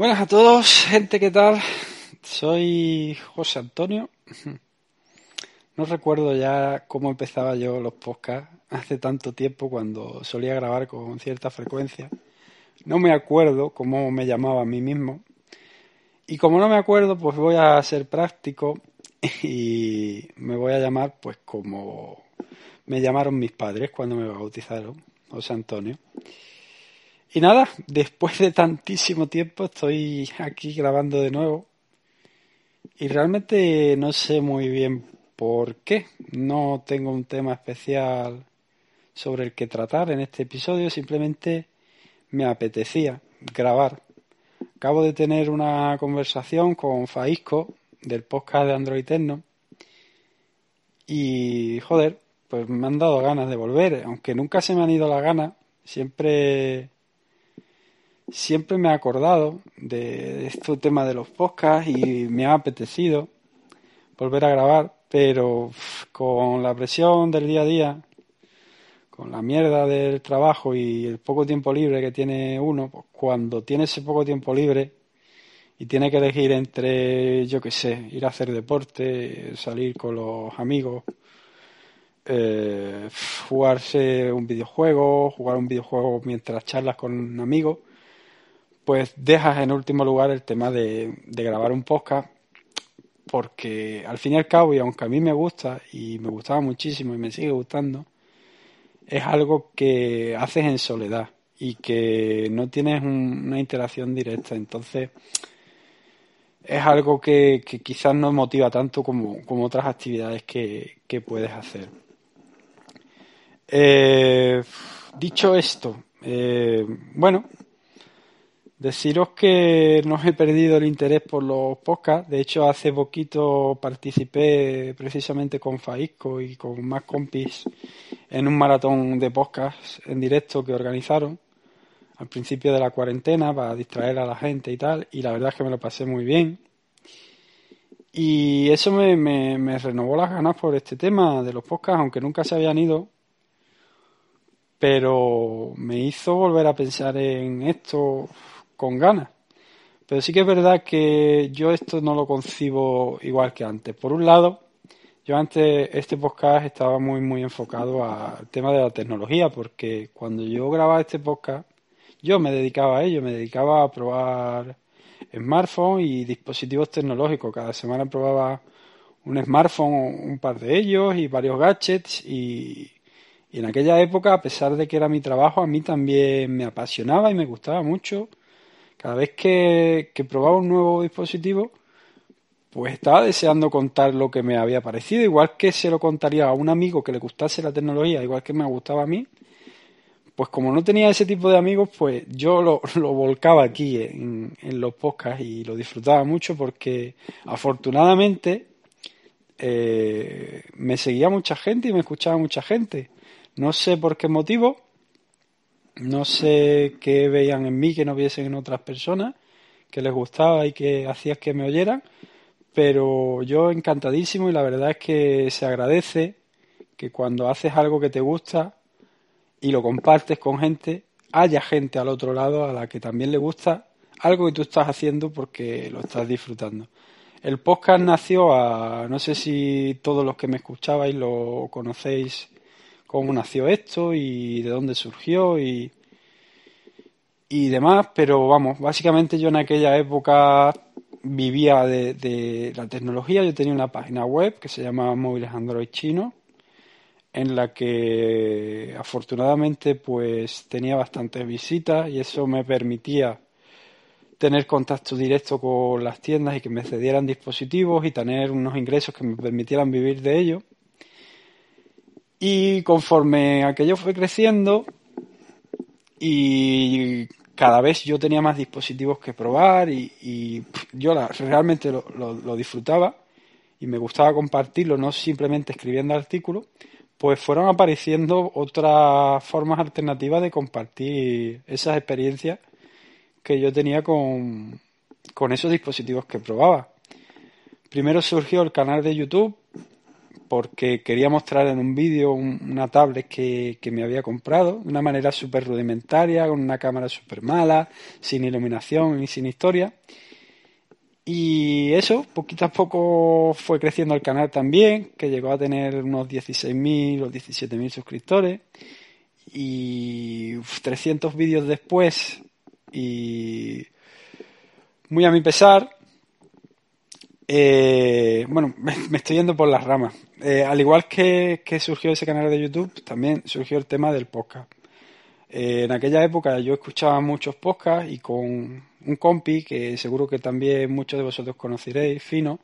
Buenas a todos, gente, ¿qué tal? Soy José Antonio. No recuerdo ya cómo empezaba yo los podcasts hace tanto tiempo cuando solía grabar con cierta frecuencia. No me acuerdo cómo me llamaba a mí mismo. Y como no me acuerdo, pues voy a ser práctico y me voy a llamar pues como me llamaron mis padres cuando me bautizaron, José Antonio. Y nada, después de tantísimo tiempo estoy aquí grabando de nuevo. Y realmente no sé muy bien por qué. No tengo un tema especial sobre el que tratar en este episodio. Simplemente me apetecía grabar. Acabo de tener una conversación con Faisco del podcast de Android Techno. Y joder, pues me han dado ganas de volver. Aunque nunca se me han ido las ganas. Siempre siempre me he acordado de este tema de los podcasts y me ha apetecido volver a grabar, pero con la presión del día a día, con la mierda del trabajo y el poco tiempo libre que tiene uno, pues cuando tiene ese poco tiempo libre y tiene que elegir entre, yo qué sé, ir a hacer deporte, salir con los amigos, eh, jugarse un videojuego, jugar un videojuego mientras charlas con un amigo, pues dejas en último lugar el tema de, grabar un podcast porque al fin y al cabo, y aunque a mí me gusta y me gustaba muchísimo y me sigue gustando, es algo que haces en soledad y que no tienes una interacción directa. Entonces, es algo que, quizás no motiva tanto como, otras actividades que, puedes hacer. Eh, dicho esto, eh, bueno, Deciros que no he perdido el interés por los podcasts. De hecho, hace poquito participé precisamente con Faisco y con más compis en un maratón de podcasts en directo que organizaron al principio de la cuarentena para distraer a la gente y tal. Y la verdad es que me lo pasé muy bien. Y eso me, me renovó las ganas por este tema de los podcasts, aunque nunca se habían ido. Pero me hizo volver a pensar en esto con ganas. Pero sí que es verdad que yo esto no lo concibo igual que antes. Por un lado, yo antes este podcast estaba muy muy enfocado al tema de la tecnología porque cuando yo grababa este podcast yo me dedicaba a ello, me dedicaba a probar smartphones y dispositivos tecnológicos. Cada semana probaba un smartphone, un par de ellos y varios gadgets y, y en aquella época, a pesar de que era mi trabajo, a mí también me apasionaba y me gustaba mucho cada vez que, probaba un nuevo dispositivo, pues estaba deseando contar lo que me había parecido, igual que se lo contaría a un amigo que le gustase la tecnología, igual que me gustaba a mí, pues como no tenía ese tipo de amigos, pues yo lo, volcaba aquí en, los podcasts y lo disfrutaba mucho porque afortunadamente eh, me seguía mucha gente y me escuchaba mucha gente. No sé por qué motivo, no sé qué veían en mí que no viesen en otras personas, que les gustaba y que hacías que me oyeran, pero yo encantadísimo y la verdad es que se agradece que cuando haces algo que te gusta y lo compartes con gente, haya gente al otro lado a la que también le gusta algo que tú estás haciendo porque lo estás disfrutando. El podcast nació a, no sé si todos los que me escuchabais lo conocéis cómo nació esto y de dónde surgió y, y demás, pero vamos, básicamente yo en aquella época vivía de, la tecnología, yo tenía una página web que se llamaba Móviles Android Chino, en la que afortunadamente pues tenía bastantes visitas y eso me permitía tener contacto directo con las tiendas y que me cedieran dispositivos y tener unos ingresos que me permitieran vivir de ello. Y conforme aquello fue creciendo y cada vez yo tenía más dispositivos que probar y, yo realmente lo, disfrutaba y me gustaba compartirlo, no simplemente escribiendo artículos, pues fueron apareciendo otras formas alternativas de compartir esas experiencias que yo tenía con, con esos dispositivos que probaba. Primero surgió el canal de YouTube porque quería mostrar en un vídeo una tablet que, que, me había comprado de una manera súper rudimentaria, con una cámara súper mala, sin iluminación y sin historia. Y eso, poquito a poco fue creciendo el canal también, que llegó a tener unos 16.000 o 17.000 suscriptores. Y 300 vídeos después, y muy a mi pesar, eh, bueno, me, estoy yendo por las ramas. Eh, al igual que, surgió ese canal de YouTube, también surgió el tema del podcast. Eh, en aquella época yo escuchaba muchos podcasts y con un compi que seguro que también muchos de vosotros conoceréis, Fino,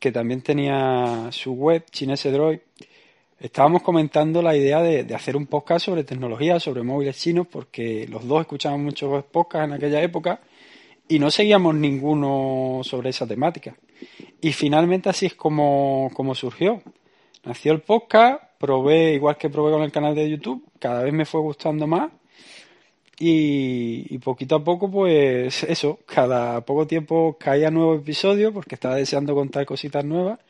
que también tenía su web, Chinese Droid, estábamos comentando la idea de, de, hacer un podcast sobre tecnología, sobre móviles chinos, porque los dos escuchábamos muchos podcasts en aquella época y no seguíamos ninguno sobre esa temática. Y finalmente así es como, como surgió. Nació el podcast, probé, igual que probé con el canal de YouTube, cada vez me fue gustando más. Y, poquito a poco, pues eso, cada poco tiempo caía nuevo episodio porque estaba deseando contar cositas nuevas.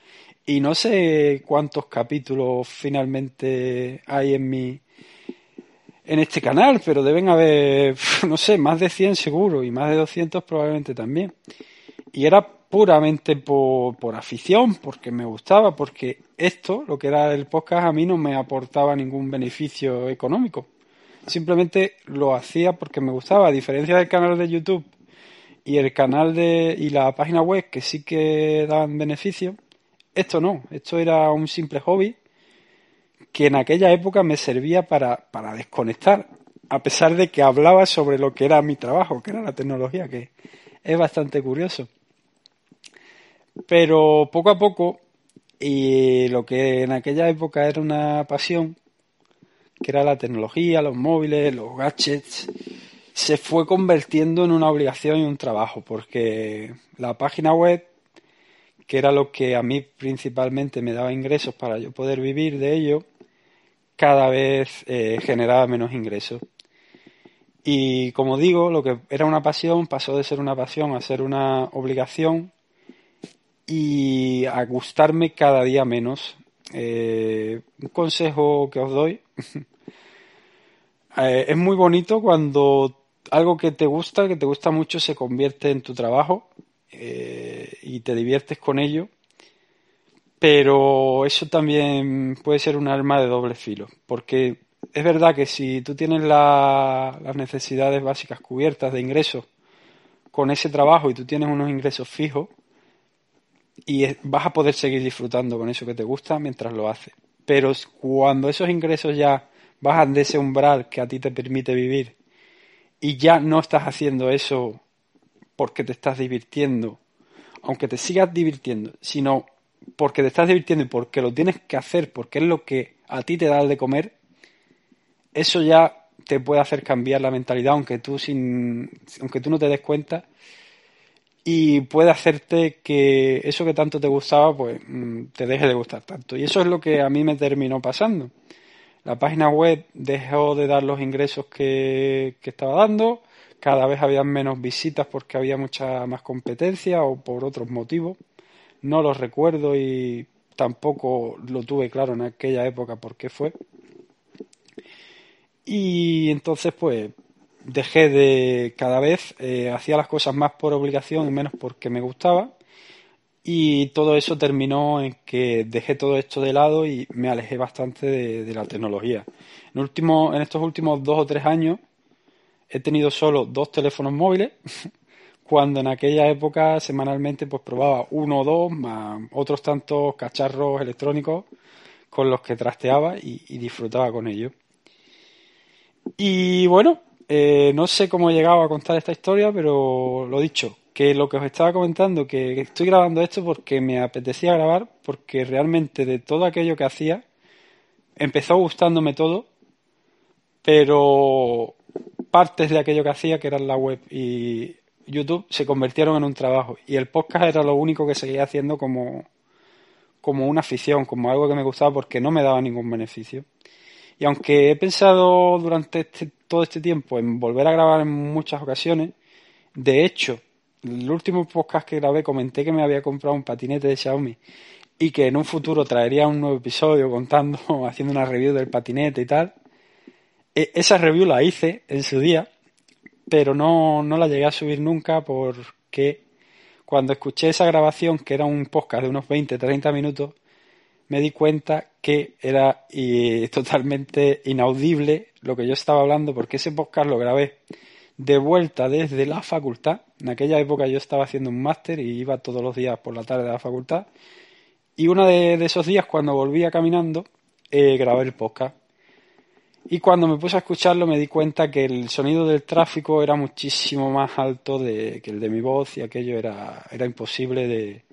Y no sé cuántos capítulos finalmente hay en mi, en este canal, pero deben haber, no sé, más de 100 seguro y más de 200 probablemente también. Y era puramente por, por afición, porque me gustaba, porque esto, lo que era el podcast, a mí no me aportaba ningún beneficio económico. Simplemente lo hacía porque me gustaba, a diferencia del canal de YouTube y el canal de y la página web que sí que daban beneficio, esto no, esto era un simple hobby que en aquella época me servía para, para desconectar, a pesar de que hablaba sobre lo que era mi trabajo, que era la tecnología, que es bastante curioso. Pero poco a poco, y lo que en aquella época era una pasión, que era la tecnología, los móviles, los gadgets, se fue convirtiendo en una obligación y un trabajo, porque la página web, que era lo que a mí principalmente me daba ingresos para yo poder vivir de ello, cada vez eh, generaba menos ingresos. Y como digo, lo que era una pasión pasó de ser una pasión a ser una obligación y a gustarme cada día menos. Eh, un consejo que os doy. Eh, es muy bonito cuando algo que te gusta, que te gusta mucho, se convierte en tu trabajo y te diviertes con ello pero eso también puede ser un arma de doble filo, porque es verdad que si tú tienes las necesidades básicas cubiertas de ingresos con ese trabajo y tú tienes unos ingresos fijos, y vas a poder seguir disfrutando con eso que te gusta mientras lo haces. Pero cuando esos ingresos ya bajan de ese umbral que a ti te permite vivir y ya no estás haciendo eso porque te estás divirtiendo, aunque te sigas divirtiendo, sino porque te estás divirtiendo y porque lo tienes que hacer, porque es lo que a ti te da de comer, eso ya te puede hacer cambiar la mentalidad, aunque tú sin, aunque tú no te des cuenta, y puede hacerte que eso que tanto te gustaba, pues mm, te deje de gustar tanto. Y eso es lo que a mí me terminó pasando. La página web dejó de dar los ingresos que, que estaba dando, cada vez había menos visitas porque había mucha más competencia o por otros motivos no lo recuerdo y tampoco lo tuve claro en aquella época por qué fue. Y entonces pues dejé de cada vez, eh, hacía las cosas más por obligación y menos porque me gustaba. Y todo eso terminó en que dejé todo esto de lado y me alejé bastante de, de la tecnología. En, último, en estos últimos dos o tres años he tenido solo dos teléfonos móviles cuando en aquella época semanalmente pues probaba uno o dos más otros tantos cacharros electrónicos con los que trasteaba y, disfrutaba con ellos. Y bueno, eh, no sé cómo he llegado a contar esta historia, pero lo dicho, que lo que os estaba comentando, que estoy grabando esto porque me apetecía grabar, porque realmente de todo aquello que hacía, empezó gustándome todo, pero partes de aquello que hacía, que era la web y YouTube se convirtieron en un trabajo y el podcast era lo único que seguía haciendo como, como una afición, como algo que me gustaba porque no me daba ningún beneficio. Y aunque he pensado durante este, todo este tiempo en volver a grabar en muchas ocasiones, de hecho, el último podcast que grabé comenté que me había comprado un patinete de Xiaomi y que en un futuro traería un nuevo episodio contando, haciendo una review del patinete y tal. E, esa review la hice en su día, pero no, no la llegué a subir nunca porque cuando escuché esa grabación, que era un podcast de unos 20-30 minutos, me di cuenta que era totalmente inaudible lo que yo estaba hablando porque ese podcast lo grabé de vuelta desde la facultad. En aquella época yo estaba haciendo un máster y iba todos los días por la tarde a la facultad. Y uno de, esos días, cuando volvía caminando, eh, grabé el podcast. Y cuando me puse a escucharlo me di cuenta que el sonido del tráfico era muchísimo más alto de, que el de mi voz y aquello era, era imposible de,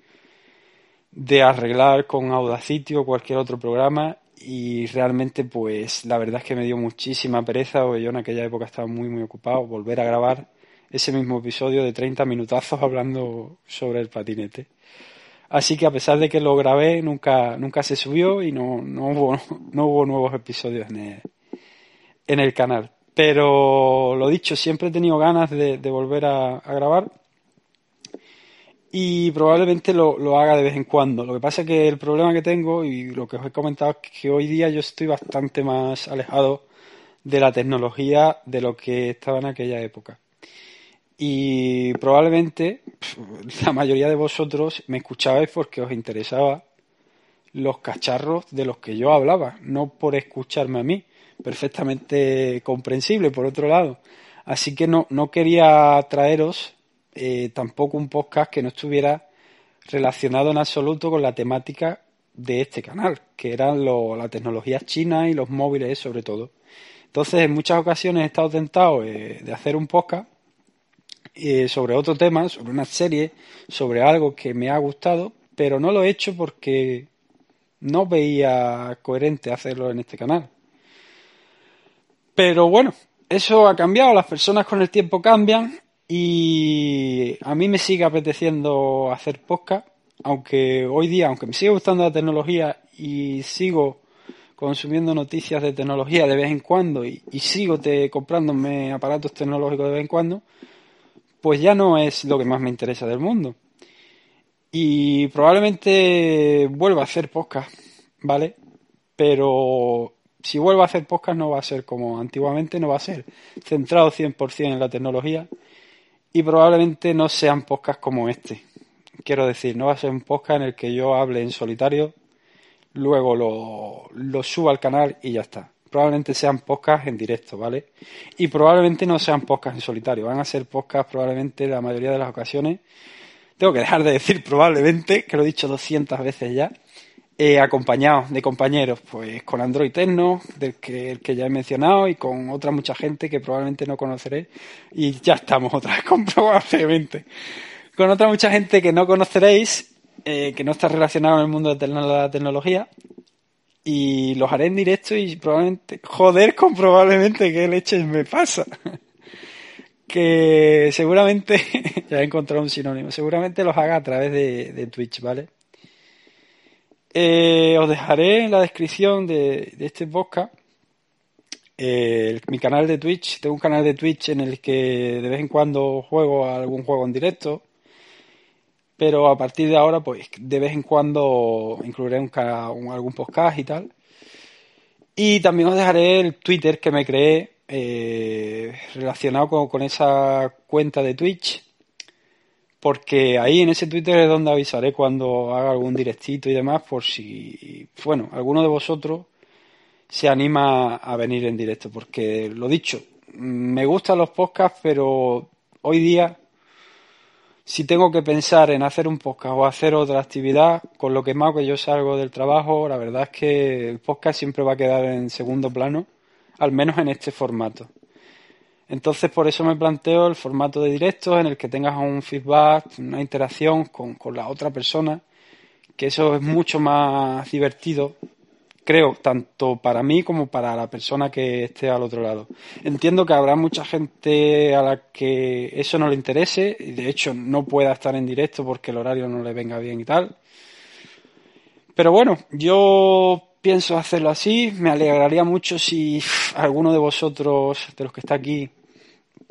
de arreglar con Audacity o cualquier otro programa y realmente pues la verdad es que me dio muchísima pereza porque yo en aquella época estaba muy muy ocupado volver a grabar ese mismo episodio de 30 minutazos hablando sobre el patinete. Así que a pesar de que lo grabé nunca, nunca se subió y no, no, hubo, no hubo nuevos episodios en el, en el canal. Pero lo dicho, siempre he tenido ganas de, volver a grabar y probablemente lo, lo, haga de vez en cuando. Lo que pasa es que el problema que tengo y lo que os he comentado es que hoy día yo estoy bastante más alejado de la tecnología de lo que estaba en aquella época. Y probablemente la mayoría de vosotros me escuchabais porque os interesaba los cacharros de los que yo hablaba, no por escucharme a mí, perfectamente comprensible por otro lado. Así que no, no quería traeros eh, tampoco un podcast que no estuviera relacionado en absoluto con la temática de este canal, que eran la tecnología china y los móviles sobre todo. Entonces, en muchas ocasiones he estado tentado eh, de hacer un podcast eh, sobre otro tema, sobre una serie, sobre algo que me ha gustado, pero no lo he hecho porque no veía coherente hacerlo en este canal. Pero bueno, eso ha cambiado, las personas con el tiempo cambian y a mí me sigue apeteciendo hacer podcast, aunque hoy día, aunque me sigue gustando la tecnología y sigo consumiendo noticias de tecnología de vez en cuando y, sigo te, comprándome aparatos tecnológicos de vez en cuando, pues ya no es lo que más me interesa del mundo. Y probablemente vuelva a hacer podcast, ¿vale? Pero si vuelvo a hacer podcast no va a ser como antiguamente, no va a ser centrado 100% en la tecnología y probablemente no sean podcasts como este. Quiero decir, no va a ser un podcast en el que yo hable en solitario, luego lo, lo suba al canal y ya está. Probablemente sean podcasts en directo, ¿vale? Y probablemente no sean podcasts en solitario, van a ser podcasts probablemente la mayoría de las ocasiones. Tengo que dejar de decir probablemente, que lo he dicho 200 veces ya, eh, acompañado de compañeros, pues con Android Tecno, del que, el que ya he mencionado, y con otra mucha gente que probablemente no conoceré, y ya estamos otra vez con probablemente. Con otra mucha gente que no conoceréis, eh, que no está relacionado en el mundo de la tecnología, y los haré en directo y probablemente, joder, con probablemente qué leches me pasa. que seguramente, ya he encontrado un sinónimo, seguramente los haga a través de Twitch, ¿vale? Eh, os dejaré en la descripción de, este podcast eh, mi canal de Twitch. Tengo un canal de Twitch en el que de vez en cuando juego algún juego en directo. Pero a partir de ahora, pues de vez en cuando incluiré algún podcast y tal. Y también os dejaré el Twitter que me creé eh, relacionado con esa cuenta de Twitch porque ahí en ese Twitter es donde avisaré cuando haga algún directito y demás, por si, bueno, alguno de vosotros se anima a venir en directo, porque lo dicho, me gustan los podcasts, pero hoy día, si tengo que pensar en hacer un podcast o hacer otra actividad, con lo que más que yo salgo del trabajo, la verdad es que el podcast siempre va a quedar en segundo plano, al menos en este formato. Entonces, por eso me planteo el formato de directo en el que tengas un feedback, una interacción con, la otra persona, que eso es mucho más divertido, creo, tanto para mí como para la persona que esté al otro lado. Entiendo que habrá mucha gente a la que eso no le interese y de hecho no pueda estar en directo porque el horario no le venga bien y tal. Pero bueno, yo pienso hacerlo así. Me alegraría mucho si alguno de vosotros, de los que está aquí,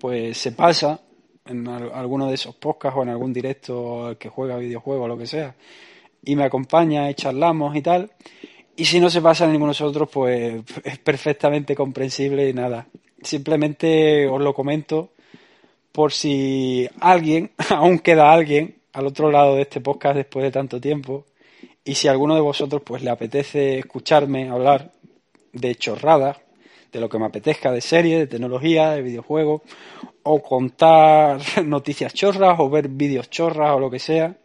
pues se pasa en alguno de esos podcasts o en algún directo que juega videojuegos o lo que sea y me acompaña y charlamos y tal. Y si no se pasa a ninguno de nosotros, pues es perfectamente comprensible y nada. Simplemente os lo comento por si alguien, aún queda alguien al otro lado de este podcast después de tanto tiempo, y si alguno de vosotros pues le apetece escucharme hablar de chorradas, de lo que me apetezca, de series, de tecnología, de videojuegos, o contar noticias chorras, o ver vídeos chorras, o lo que sea,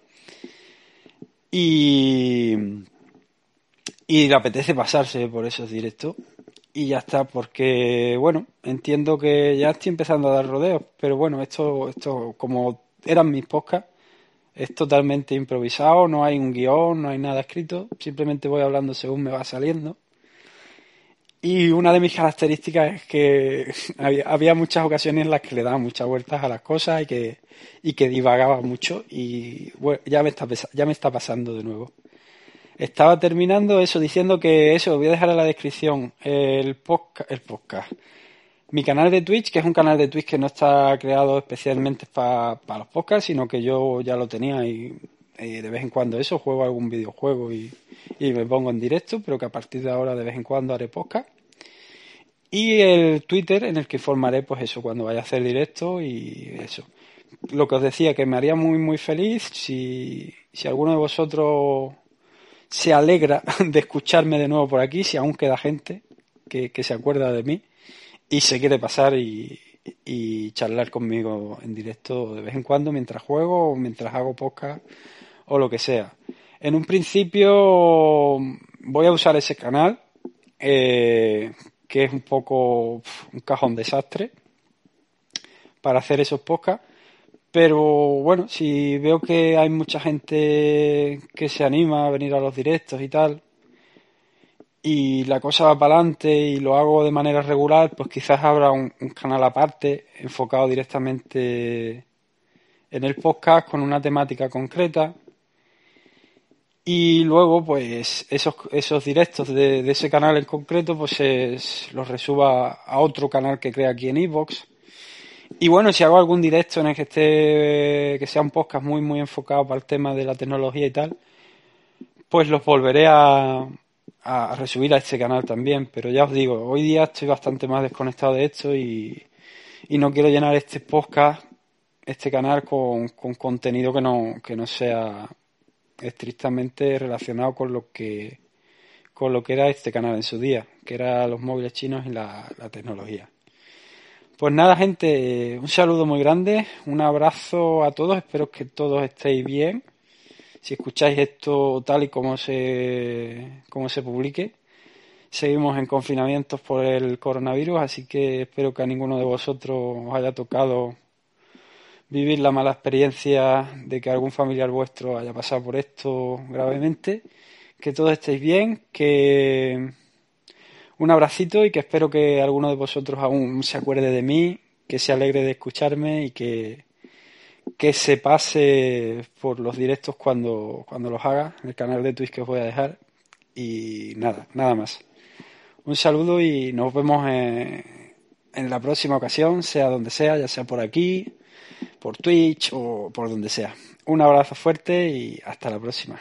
y, y le apetece pasarse por esos directos, y ya está, porque bueno, entiendo que ya estoy empezando a dar rodeos, pero bueno, esto, esto como eran mis podcasts, es totalmente improvisado, no hay un guion, no hay nada escrito, simplemente voy hablando según me va saliendo. Y una de mis características es que había, muchas ocasiones en las que le daba muchas vueltas a las cosas y que, y que divagaba mucho y ya, me está, ya me está pasando de nuevo. Estaba terminando eso diciendo que eso, voy a dejar en la descripción el podcast, el podcast. Mi canal de Twitch, que es un canal de Twitch que no está creado especialmente para los podcasts, sino que yo ya lo tenía y, de vez en cuando eso, juego algún videojuego y, y, me pongo en directo, pero que a partir de ahora de vez en cuando haré podcast. Y el Twitter en el que informaré pues eso, cuando vaya a hacer directo y eso. Lo que os decía, que me haría muy muy feliz si, si alguno de vosotros se alegra de escucharme de nuevo por aquí, si aún queda gente que, se acuerda de mí y se quiere pasar y, charlar conmigo en directo de vez en cuando mientras juego o mientras hago podcast o lo que sea. En un principio voy a usar ese canal, eh, que es un poco un cajón desastre, para hacer esos podcasts pero bueno, si veo que hay mucha gente que se anima a venir a los directos y tal, y la cosa va para adelante y lo hago de manera regular, pues quizás habrá un, canal aparte enfocado directamente en el podcast con una temática concreta. Y luego, pues, esos, esos directos de, ese canal en concreto, pues los resuba a otro canal que crea aquí en Evox y bueno, si hago algún directo en el que esté, que sea un podcast muy, muy enfocado para el tema de la tecnología y tal, pues los volveré a, a resubir a este canal también. Pero ya os digo, hoy día estoy bastante más desconectado de esto y, y no quiero llenar este podcast, este canal con, con contenido que no, que no sea estrictamente relacionado con lo que con lo que era este canal en su día, que era los móviles chinos y la tecnología. Pues nada, gente, un saludo muy grande, un abrazo a todos, espero que todos estéis bien. Si escucháis esto tal y como se, como se publique, seguimos en confinamientos por el coronavirus, así que espero que a ninguno de vosotros os haya tocado vivir la mala experiencia de que algún familiar vuestro haya pasado por esto gravemente. Que todos estéis bien, que un abracito y que espero que alguno de vosotros aún se acuerde de mí, que se alegre de escucharme y que, que se pase por los directos cuando, cuando los haga, en el canal de Twitch que os voy a dejar. Y nada, nada más. Un saludo y nos vemos en, en la próxima ocasión, sea donde sea, ya sea por aquí, por Twitch o por donde sea. Un abrazo fuerte y hasta la próxima.